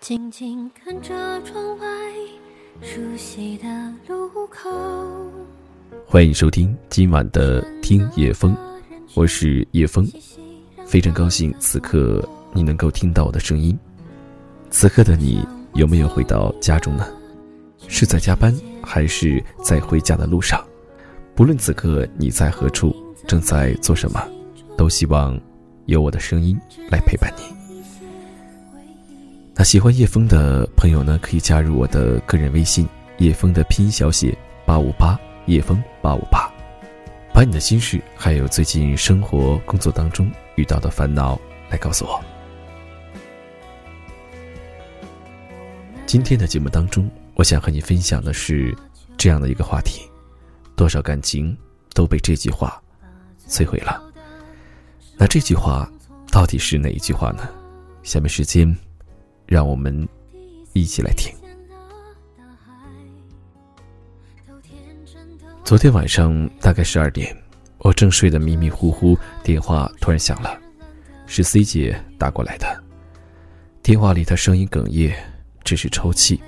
静静看着窗外熟悉的路口。欢迎收听今晚的听夜风，我是叶风，非常高兴此刻你能够听到我的声音。此刻的你有没有回到家中呢？是在加班，还是在回家的路上？不论此刻你在何处，正在做什么，都希望有我的声音来陪伴你。那喜欢叶枫的朋友呢，可以加入我的个人微信“叶枫”的拼音小写八五八叶枫八五八，把你的心事还有最近生活工作当中遇到的烦恼来告诉我。今天的节目当中，我想和你分享的是这样的一个话题：多少感情都被这句话摧毁了。那这句话到底是哪一句话呢？下面时间。让我们一起来听。昨天晚上大概十二点，我正睡得迷迷糊糊，电话突然响了，是 C 姐打过来的。电话里她声音哽咽，只是抽泣。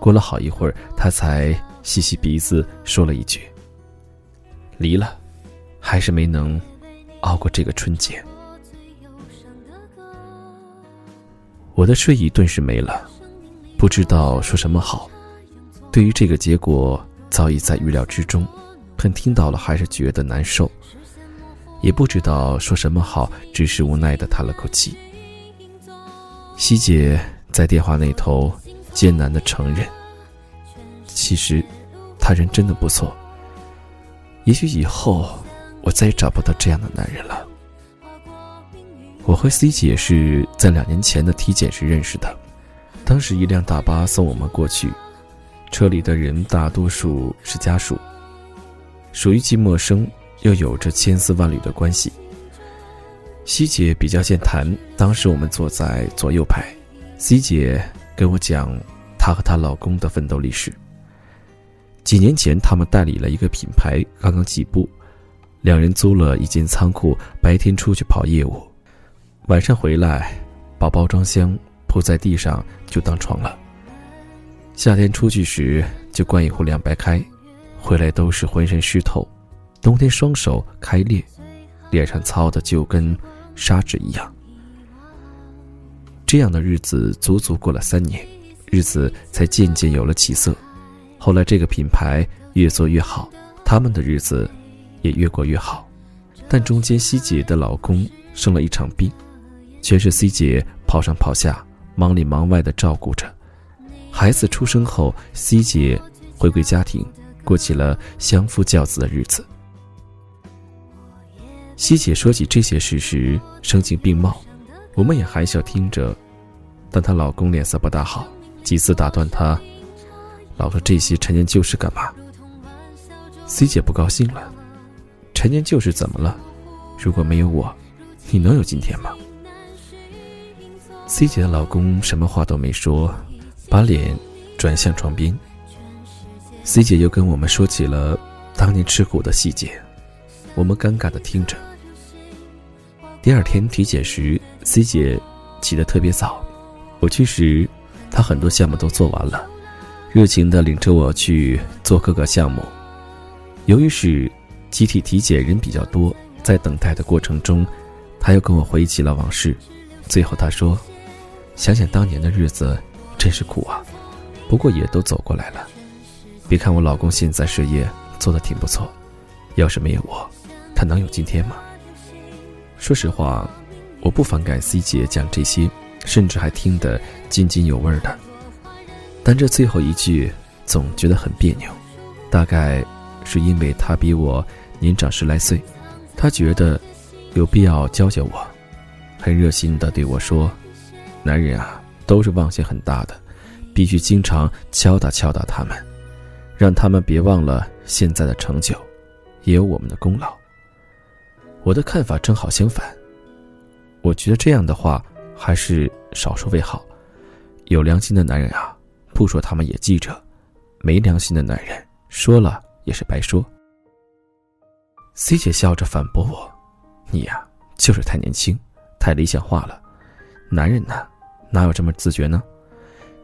过了好一会儿，她才吸吸鼻子，说了一句：“离了，还是没能熬过这个春节。”我的睡意顿时没了，不知道说什么好。对于这个结果，早已在预料之中，可听到了还是觉得难受。也不知道说什么好，只是无奈的叹了口气。希姐在电话那头艰难的承认：“其实，他人真的不错。也许以后，我再也找不到这样的男人了。”我和 C 姐是在两年前的体检时认识的，当时一辆大巴送我们过去，车里的人大多数是家属，属于既陌生又有着千丝万缕的关系。C 姐比较健谈，当时我们坐在左右排，C 姐跟我讲她和她老公的奋斗历史。几年前，他们代理了一个品牌，刚刚起步，两人租了一间仓库，白天出去跑业务。晚上回来，把包装箱铺在地上就当床了。夏天出去时就灌一壶凉白开，回来都是浑身湿透。冬天双手开裂，脸上糙的就跟砂纸一样。这样的日子足足过了三年，日子才渐渐有了起色。后来这个品牌越做越好，他们的日子也越过越好。但中间希姐的老公生了一场病。全是 C 姐跑上跑下，忙里忙外的照顾着。孩子出生后，C 姐回归家庭，过起了相夫教子的日子。希姐说起这些事时，声情并茂，我们也含笑听着。但她老公脸色不大好，几次打断她：“老说这些陈年旧事干嘛？”C 姐不高兴了：“陈年旧事怎么了？如果没有我，你能有今天吗？” C 姐的老公什么话都没说，把脸转向床边。C 姐又跟我们说起了当年吃苦的细节，我们尴尬的听着。第二天体检时，C 姐起得特别早，我去时，她很多项目都做完了，热情的领着我去做各个项目。由于是集体体检，人比较多，在等待的过程中，她又跟我回忆起了往事，最后她说。想想当年的日子，真是苦啊！不过也都走过来了。别看我老公现在事业做得挺不错，要是没有我，他能有今天吗？说实话，我不反感 C 姐讲这些，甚至还听得津津有味的。但这最后一句总觉得很别扭，大概是因为他比我年长十来岁，他觉得有必要教教我，很热心的对我说。男人啊，都是忘性很大的，必须经常敲打敲打他们，让他们别忘了现在的成就，也有我们的功劳。我的看法正好相反，我觉得这样的话还是少说为好。有良心的男人啊，不说他们也记着；没良心的男人说了也是白说。C 姐笑着反驳我：“你呀，就是太年轻，太理想化了。男人呢？”哪有这么自觉呢？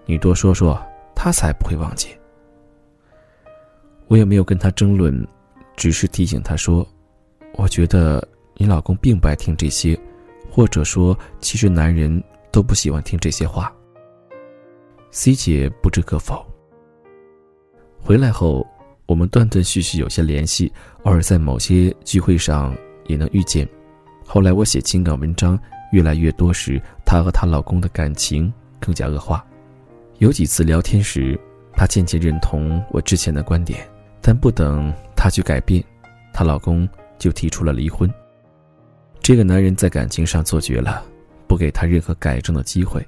你多说说，他才不会忘记。我也没有跟他争论，只是提醒他说：“我觉得你老公并不爱听这些，或者说，其实男人都不喜欢听这些话。”C 姐不置可否。回来后，我们断断续续有些联系，偶尔在某些聚会上也能遇见。后来我写情感文章越来越多时，她和她老公的感情更加恶化。有几次聊天时，她渐渐认同我之前的观点。但不等她去改变，她老公就提出了离婚。这个男人在感情上做绝了，不给她任何改正的机会，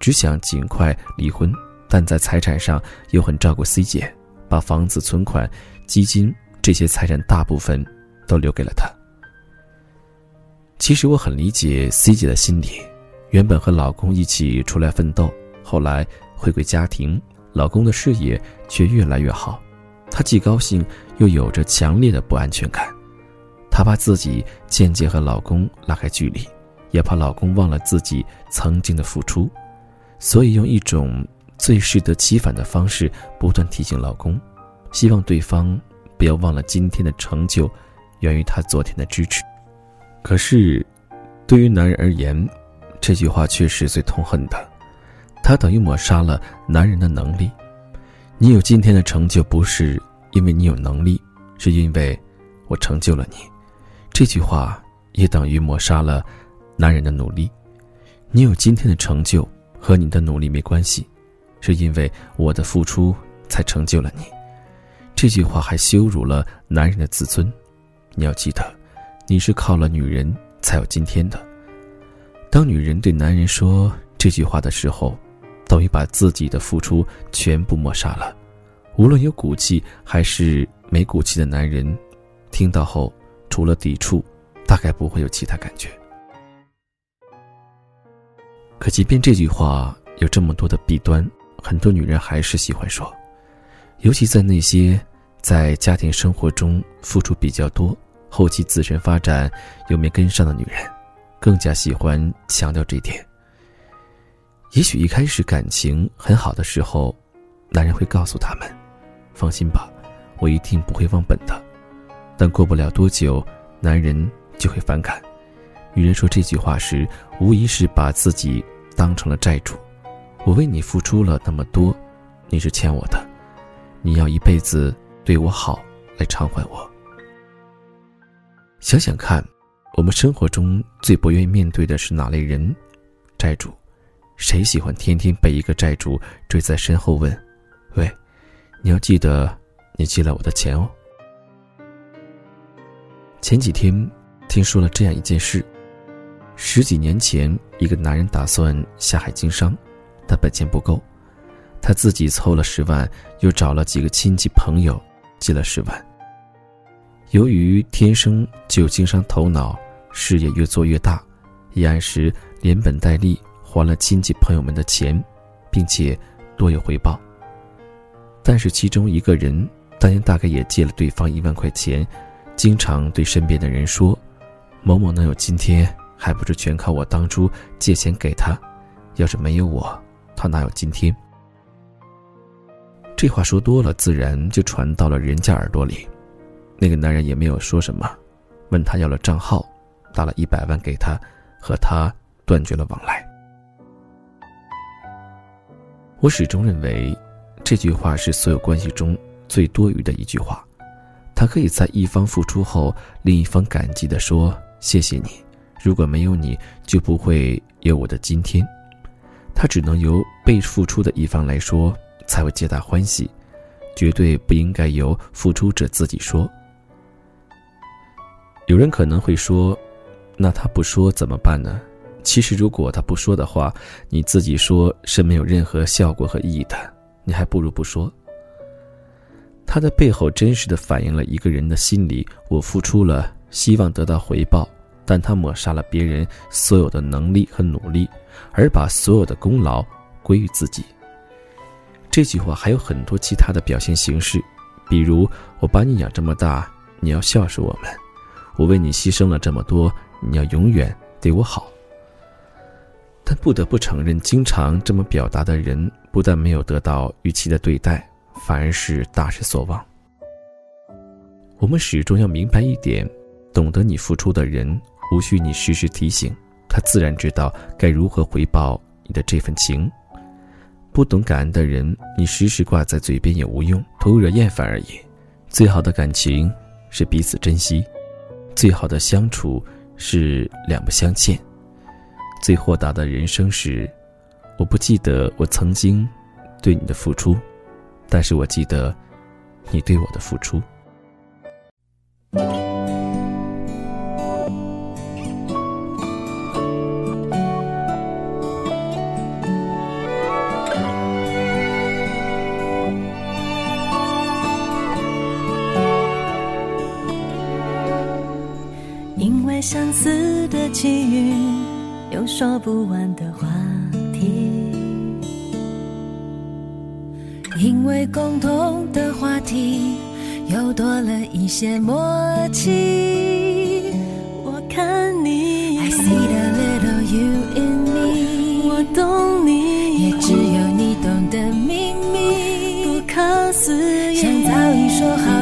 只想尽快离婚。但在财产上又很照顾 C 姐，把房子、存款、基金这些财产大部分都留给了她。其实我很理解 C 姐的心理，原本和老公一起出来奋斗，后来回归家庭，老公的事业却越来越好。她既高兴，又有着强烈的不安全感。她怕自己间接和老公拉开距离，也怕老公忘了自己曾经的付出，所以用一种最适得其反的方式不断提醒老公，希望对方不要忘了今天的成就源于他昨天的支持。可是，对于男人而言，这句话却是最痛恨的，它等于抹杀了男人的能力。你有今天的成就，不是因为你有能力，是因为我成就了你。这句话也等于抹杀了男人的努力。你有今天的成就和你的努力没关系，是因为我的付出才成就了你。这句话还羞辱了男人的自尊。你要记得，你是靠了女人才有今天的。当女人对男人说这句话的时候。等于把自己的付出全部抹杀了。无论有骨气还是没骨气的男人，听到后除了抵触，大概不会有其他感觉。可即便这句话有这么多的弊端，很多女人还是喜欢说，尤其在那些在家庭生活中付出比较多，后期自身发展又没跟上的女人，更加喜欢强调这点。也许一开始感情很好的时候，男人会告诉他们：“放心吧，我一定不会忘本的。”但过不了多久，男人就会反感。女人说这句话时，无疑是把自己当成了债主。我为你付出了那么多，你是欠我的，你要一辈子对我好来偿还我。想想看，我们生活中最不愿意面对的是哪类人？债主。谁喜欢天天被一个债主追在身后问：“喂，你要记得你借了我的钱哦。”前几天听说了这样一件事：十几年前，一个男人打算下海经商，但本钱不够，他自己凑了十万，又找了几个亲戚朋友借了十万。由于天生就有经商头脑，事业越做越大，也按时连本带利。还了亲戚朋友们的钱，并且多有回报。但是其中一个人当年大概也借了对方一万块钱，经常对身边的人说：“某某能有今天，还不是全靠我当初借钱给他。要是没有我，他哪有今天？”这话说多了，自然就传到了人家耳朵里。那个男人也没有说什么，问他要了账号，打了一百万给他，和他断绝了往来。我始终认为，这句话是所有关系中最多余的一句话。他可以在一方付出后，另一方感激地说：“谢谢你，如果没有你，就不会有我的今天。”他只能由被付出的一方来说，才会皆大欢喜，绝对不应该由付出者自己说。有人可能会说：“那他不说怎么办呢？”其实，如果他不说的话，你自己说是没有任何效果和意义的。你还不如不说。他的背后真实的反映了一个人的心理：我付出了，希望得到回报，但他抹杀了别人所有的能力和努力，而把所有的功劳归于自己。这句话还有很多其他的表现形式，比如我把你养这么大，你要孝顺我们；我为你牺牲了这么多，你要永远对我好。但不得不承认，经常这么表达的人，不但没有得到预期的对待，反而是大失所望。我们始终要明白一点：懂得你付出的人，无需你时时提醒，他自然知道该如何回报你的这份情。不懂感恩的人，你时时挂在嘴边也无用，徒惹厌烦而已。最好的感情是彼此珍惜，最好的相处是两不相欠。最豁达的人生是，我不记得我曾经对你的付出，但是我记得你对我的付出。因为相似的际遇，有说不完的话题。因为共同的话题，又多了一些默契。我看你，I see the little you in me，我懂你，也只有你懂的秘密，不可思议，像早已说好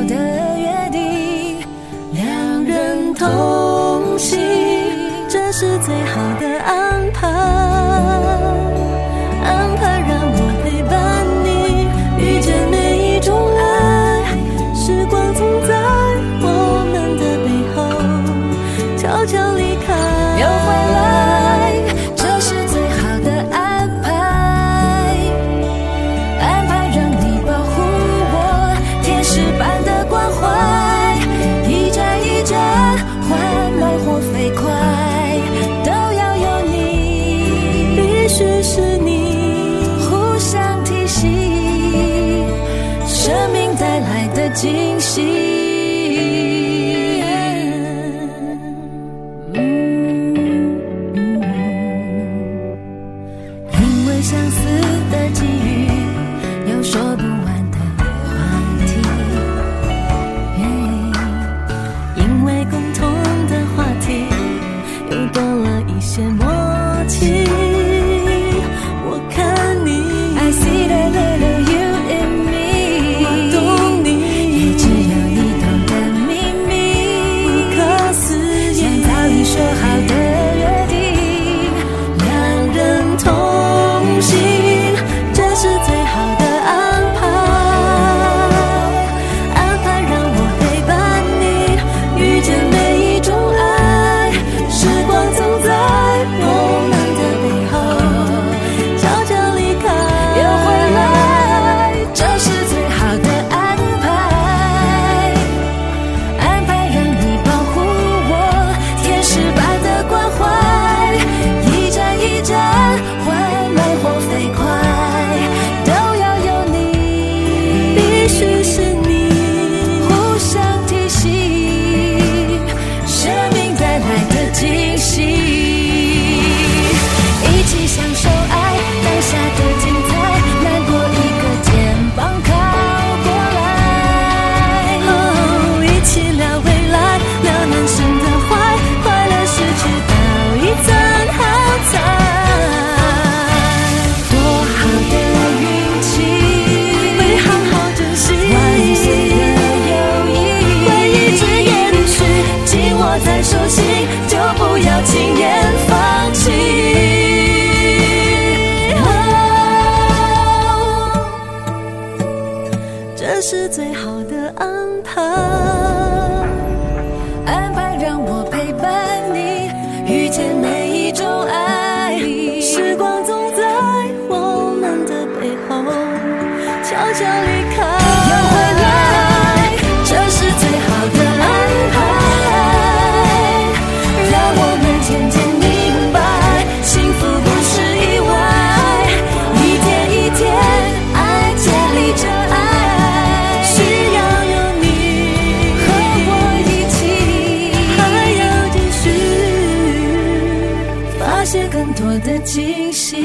续发现更多的惊喜。